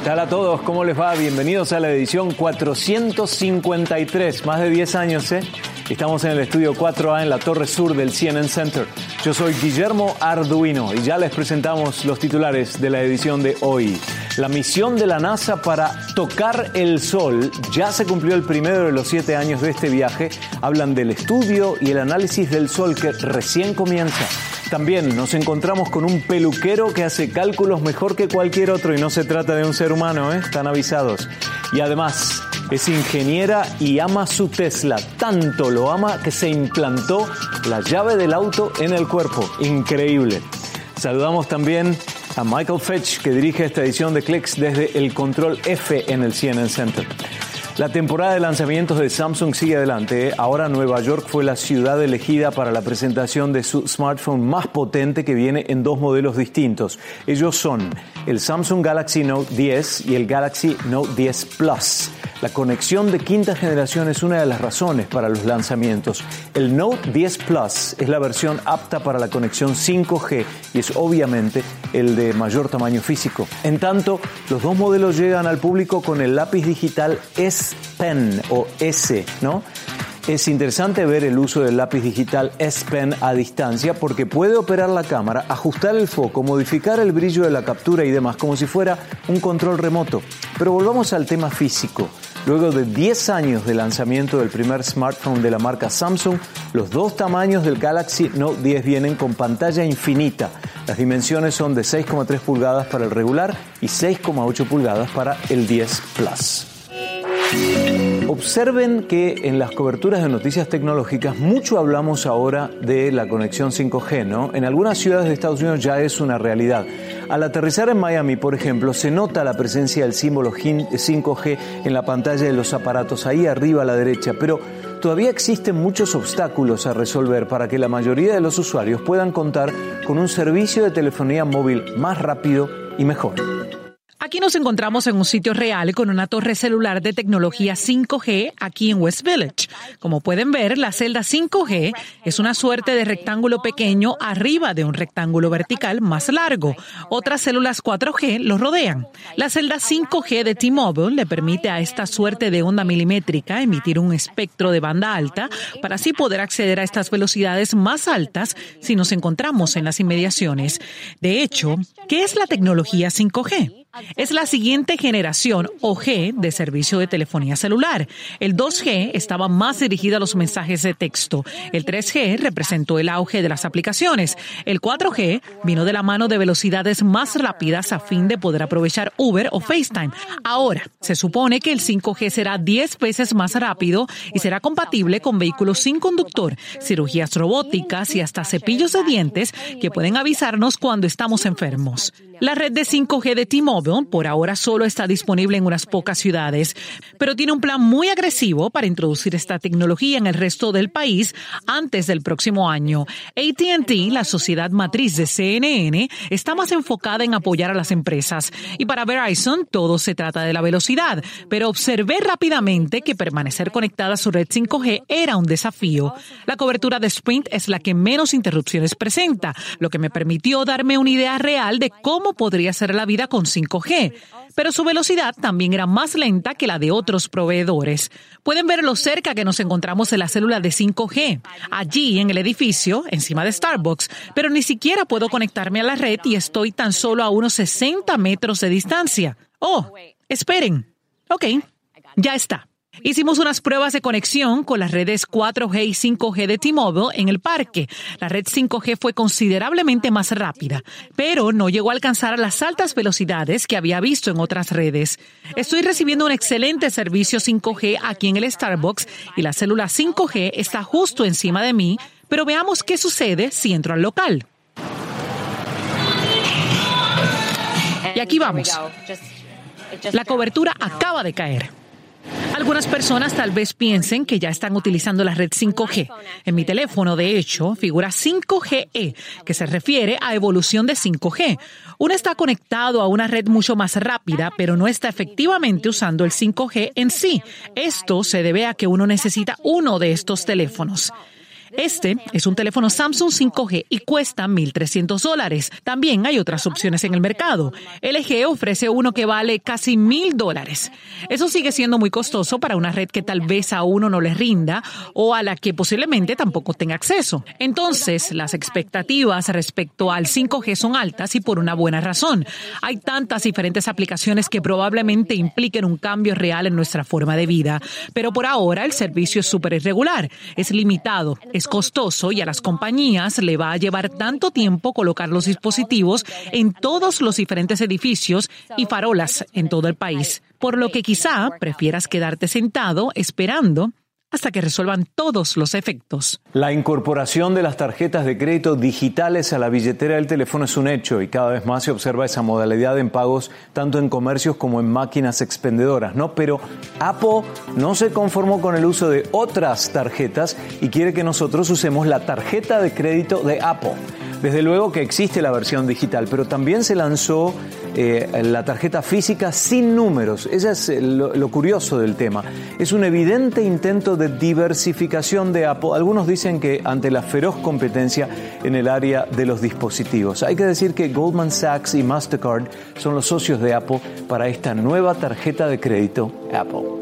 tal a todos? ¿Cómo les va? Bienvenidos a la edición 453, más de 10 años, ¿eh? Estamos en el estudio 4A en la Torre Sur del CNN Center. Yo soy Guillermo Arduino y ya les presentamos los titulares de la edición de hoy. La misión de la NASA para tocar el Sol ya se cumplió el primero de los siete años de este viaje. Hablan del estudio y el análisis del Sol que recién comienza. También nos encontramos con un peluquero que hace cálculos mejor que cualquier otro y no se trata de un ser humano, ¿eh? están avisados. Y además es ingeniera y ama su Tesla. Tanto lo ama que se implantó la llave del auto en el cuerpo. Increíble. Saludamos también a Michael Fetch que dirige esta edición de Clicks desde el control F en el CNN Center. La temporada de lanzamientos de Samsung sigue adelante. Ahora Nueva York fue la ciudad elegida para la presentación de su smartphone más potente que viene en dos modelos distintos. Ellos son el Samsung Galaxy Note 10 y el Galaxy Note 10 Plus. La conexión de quinta generación es una de las razones para los lanzamientos. El Note 10 Plus es la versión apta para la conexión 5G y es obviamente el de mayor tamaño físico. En tanto, los dos modelos llegan al público con el lápiz digital S Pen o S, ¿no? Es interesante ver el uso del lápiz digital S Pen a distancia porque puede operar la cámara, ajustar el foco, modificar el brillo de la captura y demás, como si fuera un control remoto. Pero volvamos al tema físico. Luego de 10 años de lanzamiento del primer smartphone de la marca Samsung, los dos tamaños del Galaxy Note 10 vienen con pantalla infinita. Las dimensiones son de 6,3 pulgadas para el regular y 6,8 pulgadas para el 10 Plus. Observen que en las coberturas de noticias tecnológicas mucho hablamos ahora de la conexión 5G, ¿no? En algunas ciudades de Estados Unidos ya es una realidad. Al aterrizar en Miami, por ejemplo, se nota la presencia del símbolo 5G en la pantalla de los aparatos ahí arriba a la derecha, pero todavía existen muchos obstáculos a resolver para que la mayoría de los usuarios puedan contar con un servicio de telefonía móvil más rápido y mejor. Aquí nos encontramos en un sitio real con una torre celular de tecnología 5G aquí en West Village. Como pueden ver, la celda 5G es una suerte de rectángulo pequeño arriba de un rectángulo vertical más largo. Otras células 4G lo rodean. La celda 5G de T-Mobile le permite a esta suerte de onda milimétrica emitir un espectro de banda alta para así poder acceder a estas velocidades más altas si nos encontramos en las inmediaciones. De hecho, ¿qué es la tecnología 5G? Es la siguiente generación o G de servicio de telefonía celular. El 2G estaba más dirigido a los mensajes de texto. El 3G representó el auge de las aplicaciones. El 4G vino de la mano de velocidades más rápidas a fin de poder aprovechar Uber o FaceTime. Ahora, se supone que el 5G será 10 veces más rápido y será compatible con vehículos sin conductor, cirugías robóticas y hasta cepillos de dientes que pueden avisarnos cuando estamos enfermos. La red de 5G de T-Mobile por ahora solo está disponible en unas pocas ciudades, pero tiene un plan muy agresivo para introducir esta tecnología en el resto del país antes del próximo año. ATT, la sociedad matriz de CNN, está más enfocada en apoyar a las empresas. Y para Verizon todo se trata de la velocidad, pero observé rápidamente que permanecer conectada a su red 5G era un desafío. La cobertura de Sprint es la que menos interrupciones presenta, lo que me permitió darme una idea real de cómo podría ser la vida con 5G, pero su velocidad también era más lenta que la de otros proveedores. Pueden ver lo cerca que nos encontramos en la célula de 5G, allí en el edificio, encima de Starbucks, pero ni siquiera puedo conectarme a la red y estoy tan solo a unos 60 metros de distancia. Oh, esperen. Ok, ya está. Hicimos unas pruebas de conexión con las redes 4G y 5G de T-Mobile en el parque. La red 5G fue considerablemente más rápida, pero no llegó a alcanzar las altas velocidades que había visto en otras redes. Estoy recibiendo un excelente servicio 5G aquí en el Starbucks y la célula 5G está justo encima de mí, pero veamos qué sucede si entro al local. Y aquí vamos. La cobertura acaba de caer. Algunas personas tal vez piensen que ya están utilizando la red 5G. En mi teléfono, de hecho, figura 5GE, que se refiere a evolución de 5G. Uno está conectado a una red mucho más rápida, pero no está efectivamente usando el 5G en sí. Esto se debe a que uno necesita uno de estos teléfonos. Este es un teléfono Samsung 5G y cuesta 1.300 dólares. También hay otras opciones en el mercado. LG ofrece uno que vale casi 1.000 dólares. Eso sigue siendo muy costoso para una red que tal vez a uno no le rinda o a la que posiblemente tampoco tenga acceso. Entonces, las expectativas respecto al 5G son altas y por una buena razón. Hay tantas diferentes aplicaciones que probablemente impliquen un cambio real en nuestra forma de vida. Pero por ahora el servicio es súper irregular, es limitado, costoso y a las compañías le va a llevar tanto tiempo colocar los dispositivos en todos los diferentes edificios y farolas en todo el país. Por lo que quizá prefieras quedarte sentado esperando hasta que resuelvan todos los efectos. La incorporación de las tarjetas de crédito digitales a la billetera del teléfono es un hecho y cada vez más se observa esa modalidad en pagos tanto en comercios como en máquinas expendedoras, ¿no? Pero Apple no se conformó con el uso de otras tarjetas y quiere que nosotros usemos la tarjeta de crédito de Apple. Desde luego que existe la versión digital, pero también se lanzó eh, la tarjeta física sin números. Ese es eh, lo, curioso del tema. Es un evidente intento de diversificación de Apple. Algunos dicen que ante la feroz competencia en el área de los dispositivos. Hay que decir que Goldman Sachs y Mastercard son los socios de Apple para esta nueva tarjeta de crédito Apple.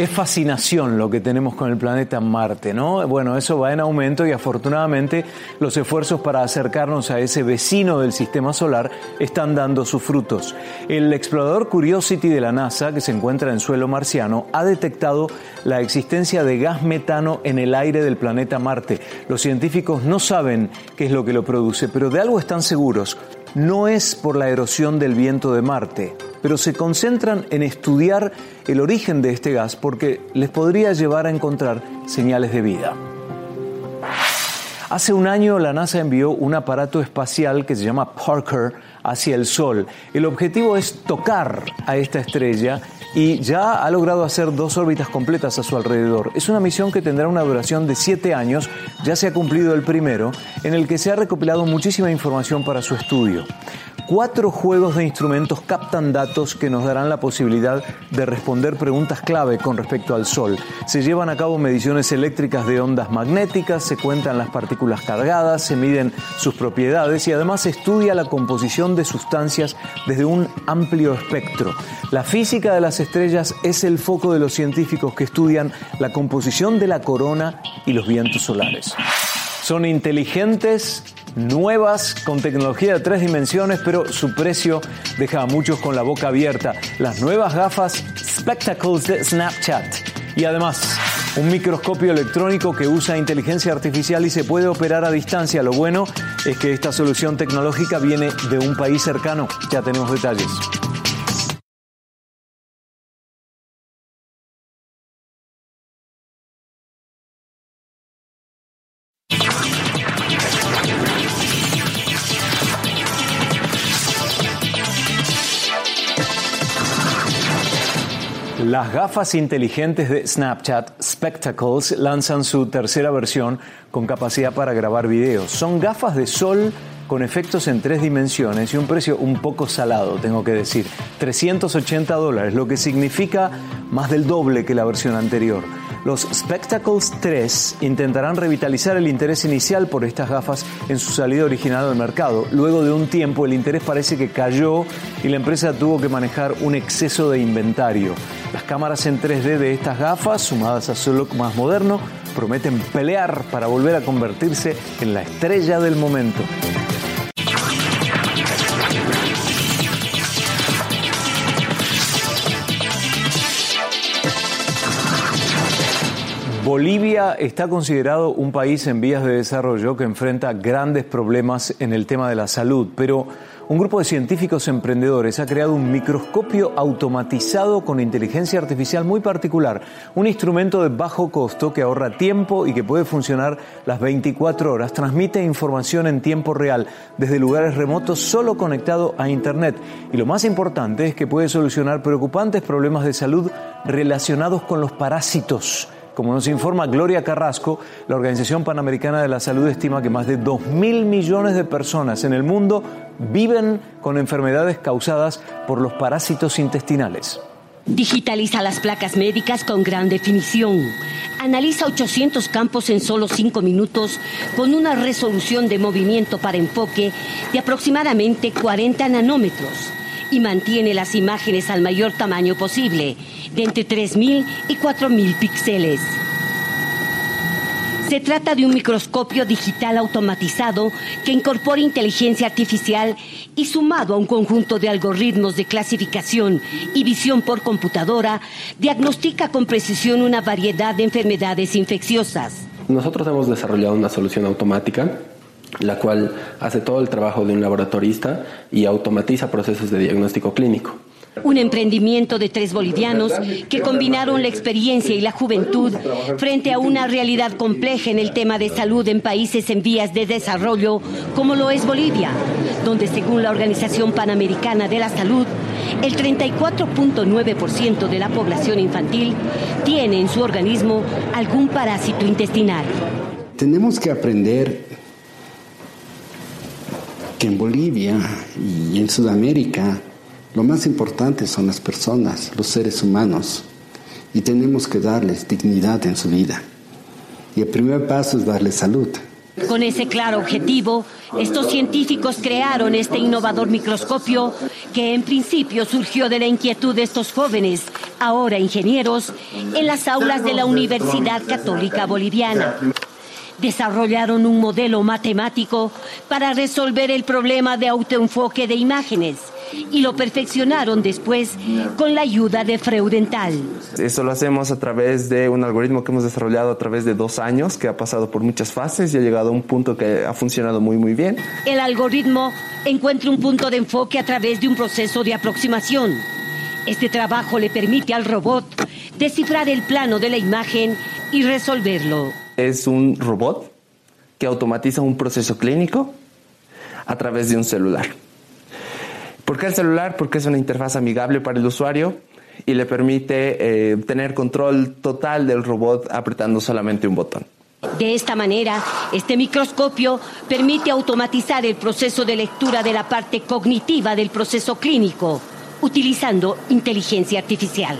Es fascinación lo que tenemos con el planeta Marte, ¿no? Bueno, eso va en aumento y afortunadamente los esfuerzos para acercarnos a ese vecino del sistema solar están dando sus frutos. El explorador Curiosity de la NASA, que se encuentra en suelo marciano, ha detectado la existencia de gas metano en el aire del planeta Marte. Los científicos no saben qué es lo que lo produce, pero de algo están seguros. No es por la erosión del viento de Marte, pero se concentran en estudiar el origen de este gas porque les podría llevar a encontrar señales de vida. Hace un año la NASA envió un aparato espacial que se llama Parker hacia el Sol. El objetivo es tocar a esta estrella y ya ha logrado hacer dos órbitas completas a su alrededor. Es una misión que tendrá una duración de siete años, ya se ha cumplido el primero, en el que se ha recopilado muchísima información para su estudio cuatro juegos de instrumentos captan datos que nos darán la posibilidad de responder preguntas clave con respecto al Sol. Se llevan a cabo mediciones eléctricas de ondas magnéticas, se cuentan las partículas cargadas, se miden sus propiedades y además se estudia la composición de sustancias desde un amplio espectro. La física de las estrellas es el foco de los científicos que estudian la composición de la corona y los vientos solares. Son inteligentes, nuevas, con tecnología de tres dimensiones, pero su precio deja a muchos con la boca abierta. Las nuevas gafas Spectacles de Snapchat. Y además, un microscopio electrónico que usa inteligencia artificial y se puede operar a distancia. Lo bueno es que esta solución tecnológica viene de un país cercano. Ya tenemos detalles. Las gafas inteligentes de Snapchat, Spectacles, lanzan su tercera versión con capacidad para grabar videos. Son gafas de sol con efectos en tres dimensiones y un precio un poco salado, tengo que decir. 380 dólares, lo que significa más del doble que la versión anterior. Los Spectacles 3 intentarán revitalizar el interés inicial por estas gafas en su salida original al mercado. Luego de un tiempo el interés parece que cayó y la empresa tuvo que manejar un exceso de inventario. Las cámaras en 3D de estas gafas, sumadas a su look más moderno, prometen pelear para volver a convertirse en la estrella del momento. Bolivia está considerado un país en vías de desarrollo que enfrenta grandes problemas en el tema de la salud, pero un grupo de científicos emprendedores ha creado un microscopio automatizado con inteligencia artificial muy particular, un instrumento de bajo costo que ahorra tiempo y que puede funcionar las 24 horas, transmite información en tiempo real desde lugares remotos solo conectado a Internet. Y lo más importante es que puede solucionar preocupantes problemas de salud relacionados con los parásitos como nos informa Gloria Carrasco, la Organización Panamericana de la Salud estima que más de 2 mil millones de personas en el mundo viven con enfermedades causadas por los parásitos intestinales. Digitaliza las placas médicas con gran definición. Analiza 800 campos en solo 5 minutos con una resolución de movimiento para enfoque de aproximadamente 40 nanómetros y mantiene las imágenes al mayor tamaño posible, de entre 3.000 y 4.000 píxeles. Se trata de un microscopio digital automatizado que incorpora inteligencia artificial y sumado a un conjunto de algoritmos de clasificación y visión por computadora, diagnostica con precisión una variedad de enfermedades infecciosas. Nosotros hemos desarrollado una solución automática la cual hace todo el trabajo de un laboratorista y automatiza procesos de diagnóstico clínico. Un emprendimiento de tres bolivianos que combinaron la experiencia y la juventud frente a una realidad compleja en el tema de salud en países en vías de desarrollo como lo es Bolivia, donde según la Organización Panamericana de la Salud, el 34.9% de la población infantil tiene en su organismo algún parásito intestinal. Tenemos que aprender que en Bolivia y en Sudamérica lo más importante son las personas, los seres humanos, y tenemos que darles dignidad en su vida. Y el primer paso es darles salud. Con ese claro objetivo, estos científicos crearon este innovador microscopio que en principio surgió de la inquietud de estos jóvenes, ahora ingenieros, en las aulas de la Universidad Católica Boliviana. Desarrollaron un modelo matemático para resolver el problema de autoenfoque de imágenes y lo perfeccionaron después con la ayuda de Freudenthal. Eso lo hacemos a través de un algoritmo que hemos desarrollado a través de dos años, que ha pasado por muchas fases y ha llegado a un punto que ha funcionado muy, muy bien. El algoritmo encuentra un punto de enfoque a través de un proceso de aproximación. Este trabajo le permite al robot descifrar el plano de la imagen y resolverlo. Es un robot que automatiza un proceso clínico a través de un celular. ¿Por qué el celular? Porque es una interfaz amigable para el usuario y le permite eh, tener control total del robot apretando solamente un botón. De esta manera, este microscopio permite automatizar el proceso de lectura de la parte cognitiva del proceso clínico, utilizando inteligencia artificial.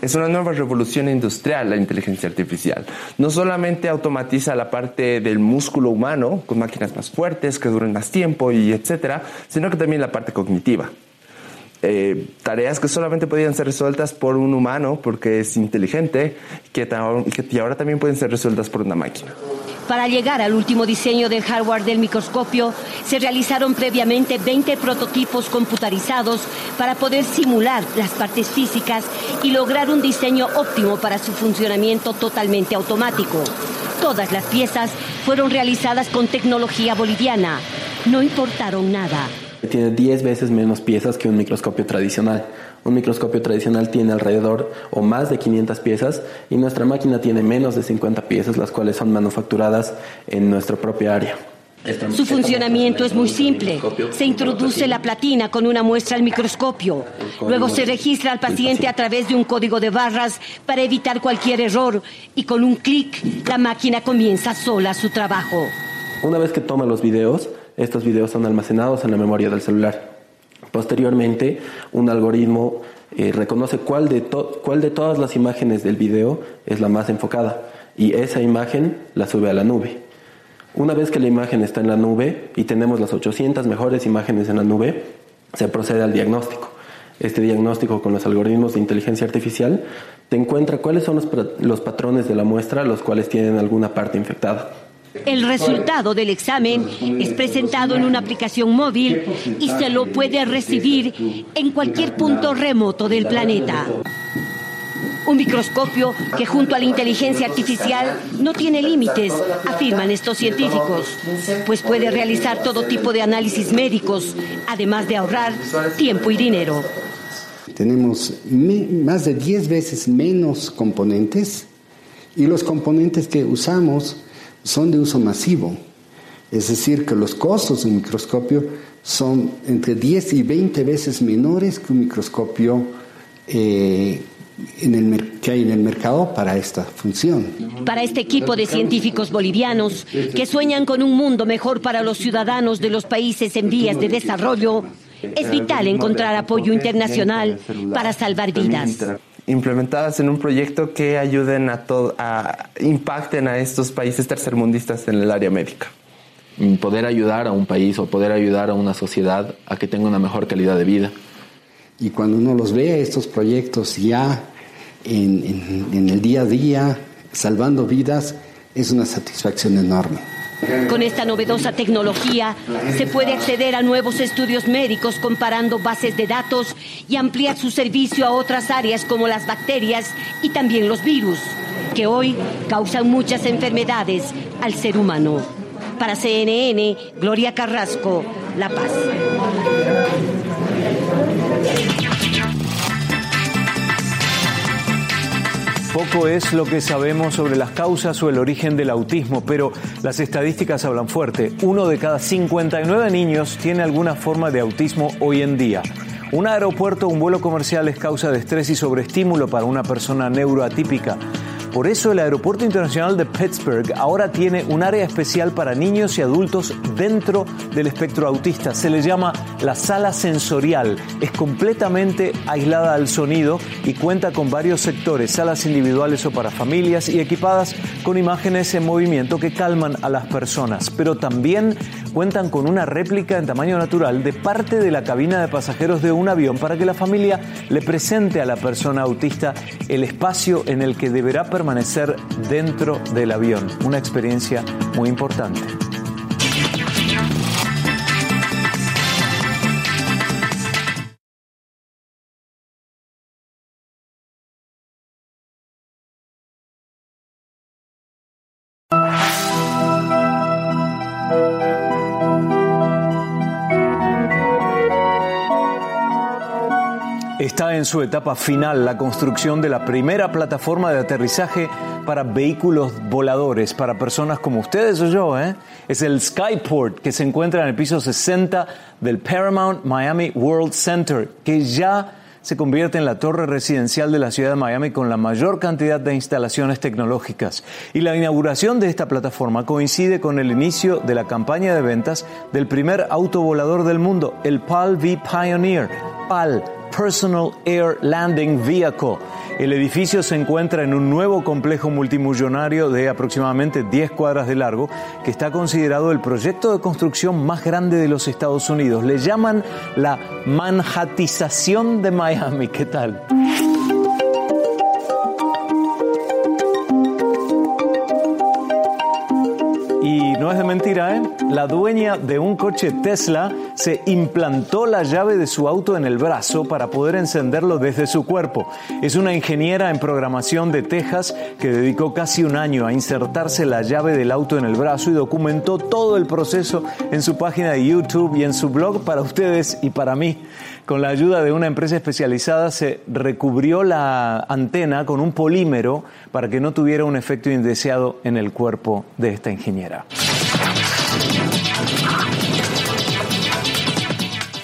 Es una nueva revolución industrial la inteligencia artificial. No solamente automatiza la parte del músculo humano con máquinas más fuertes que duren más tiempo y etcétera, sino que también la parte cognitiva. Eh, tareas que solamente podían ser resueltas por un humano porque es inteligente que, que ahora también pueden ser resueltas por una máquina. Para llegar al último diseño del hardware del microscopio, se realizaron previamente 20 prototipos computarizados para poder simular las partes físicas y lograr un diseño óptimo para su funcionamiento totalmente automático. Todas las piezas fueron realizadas con tecnología boliviana. No importaron nada. Tiene 10 veces menos piezas que un microscopio tradicional. Un microscopio tradicional tiene alrededor o más de 500 piezas y nuestra máquina tiene menos de 50 piezas, las cuales son manufacturadas en nuestra propia área. Su funcionamiento es muy simple. Se introduce la platina con una muestra al microscopio. Luego se registra al paciente a través de un código de barras para evitar cualquier error y con un clic la máquina comienza sola su trabajo. Una vez que toma los videos, estos videos son almacenados en la memoria del celular. Posteriormente, un algoritmo eh, reconoce cuál de, cuál de todas las imágenes del video es la más enfocada y esa imagen la sube a la nube. Una vez que la imagen está en la nube y tenemos las 800 mejores imágenes en la nube, se procede al diagnóstico. Este diagnóstico con los algoritmos de inteligencia artificial te encuentra cuáles son los, patrones de la muestra los cuales tienen alguna parte infectada. El resultado del examen es presentado en una aplicación móvil y se lo puede recibir en cualquier punto remoto del planeta. Un microscopio que junto a la inteligencia artificial no tiene límites, afirman estos científicos, pues puede realizar todo tipo de análisis médicos, además de ahorrar tiempo y dinero. Tenemos más de 10 veces menos componentes y los componentes que usamos son de uso masivo. Es decir, que los costos de un microscopio son entre 10 y 20 veces menores que un microscopio eh, en el, que hay en el mercado para esta función. Para este equipo de científicos bolivianos que sueñan con un mundo mejor para los ciudadanos de los países en vías de desarrollo, Es vital encontrar apoyo internacional para salvar vidas. Implementadas en un proyecto que ayuden a todo, a impacten a estos países tercermundistas en el área médica. Poder ayudar a un país o poder ayudar a una sociedad a que tenga una mejor calidad de vida. Y cuando uno los ve, estos proyectos ya en, en el día a día, salvando vidas, es una satisfacción enorme. Con esta novedosa tecnología se puede acceder a nuevos estudios médicos comparando bases de datos y ampliar su servicio a otras áreas como las bacterias y también los virus, que hoy causan muchas enfermedades al ser humano. Para CNN, Gloria Carrasco, La Paz. Poco es lo que sabemos sobre las causas o el origen del autismo, pero las estadísticas hablan fuerte. Uno de cada 59 niños tiene alguna forma de autismo hoy en día. Un aeropuerto o un vuelo comercial es causa de estrés y sobreestímulo para una persona neuroatípica. Por eso el Aeropuerto Internacional de Pittsburgh ahora tiene un área especial para niños y adultos dentro del espectro autista. Se le llama la sala sensorial. Es completamente aislada al sonido y cuenta con varios sectores, salas individuales o para familias y equipadas con imágenes en movimiento que calman a las personas. Pero también cuentan con una réplica en tamaño natural de parte de la cabina de pasajeros de un avión para que la familia le presente a la persona autista el espacio en el que deberá permanecer dentro del avión. Una experiencia muy importante. En su etapa final la construcción de la primera plataforma de aterrizaje para vehículos voladores, para personas como ustedes o yo. ¿eh? Es el Skyport que se encuentra en el piso 60 del Paramount Miami World Center, que ya se convierte en la torre residencial de la ciudad de Miami con la mayor cantidad de instalaciones tecnológicas. Y la inauguración de esta plataforma coincide con el inicio de la campaña de ventas del primer auto volador del mundo, el PAL V Pioneer. PAL Personal Air Landing Vehicle. El edificio se encuentra en un nuevo complejo multimillonario de aproximadamente 10 cuadras de largo, que está considerado el proyecto de construcción más grande de los Estados Unidos. Le llaman la manhattización de Miami. ¿Qué tal? ¿Eh? La dueña de un coche Tesla se implantó la llave de su auto en el brazo para poder encenderlo desde su cuerpo. Es una ingeniera en programación de Texas que dedicó casi un año a insertarse la llave del auto en el brazo y documentó todo el proceso en su página de YouTube y en su blog para ustedes y para mí. Con la ayuda de una empresa especializada se recubrió la antena con un polímero para que no tuviera un efecto indeseado en el cuerpo de esta ingeniera.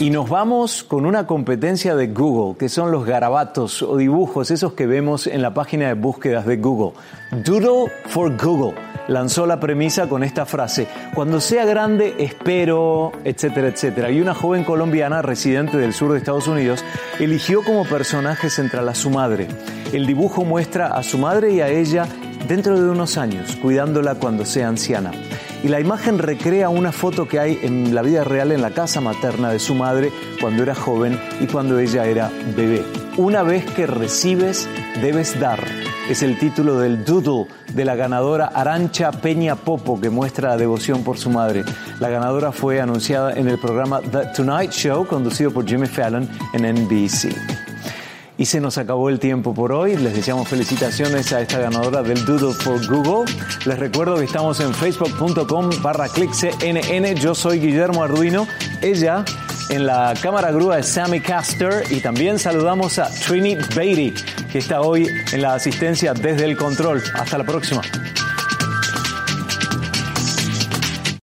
Y nos vamos con una competencia de Google, que son los garabatos o dibujos, esos que vemos en la página de búsquedas de Google. Doodle for Google lanzó la premisa con esta frase, cuando sea grande espero, etcétera, etcétera. Y una joven colombiana residente del sur de Estados Unidos eligió como personaje central a su madre. El dibujo muestra a su madre y a ella dentro de unos años, cuidándola cuando sea anciana. Y la imagen recrea una foto que hay en la vida real en la casa materna de su madre cuando era joven y cuando ella era bebé. Una vez que recibes, debes dar. Es el título del doodle de la ganadora Arancha Peña Popo, que muestra la devoción por su madre. La ganadora fue anunciada en el programa The Tonight Show, conducido por Jimmy Fallon en NBC. Y se nos acabó el tiempo por hoy. Les deseamos felicitaciones a esta ganadora del Doodle for Google. Les recuerdo que estamos en facebook.com barra cnn. Yo soy Guillermo Arduino. Ella en la cámara grúa es Sammy Caster y también saludamos a Trini Beatty, que está hoy en la asistencia desde el control. Hasta la próxima.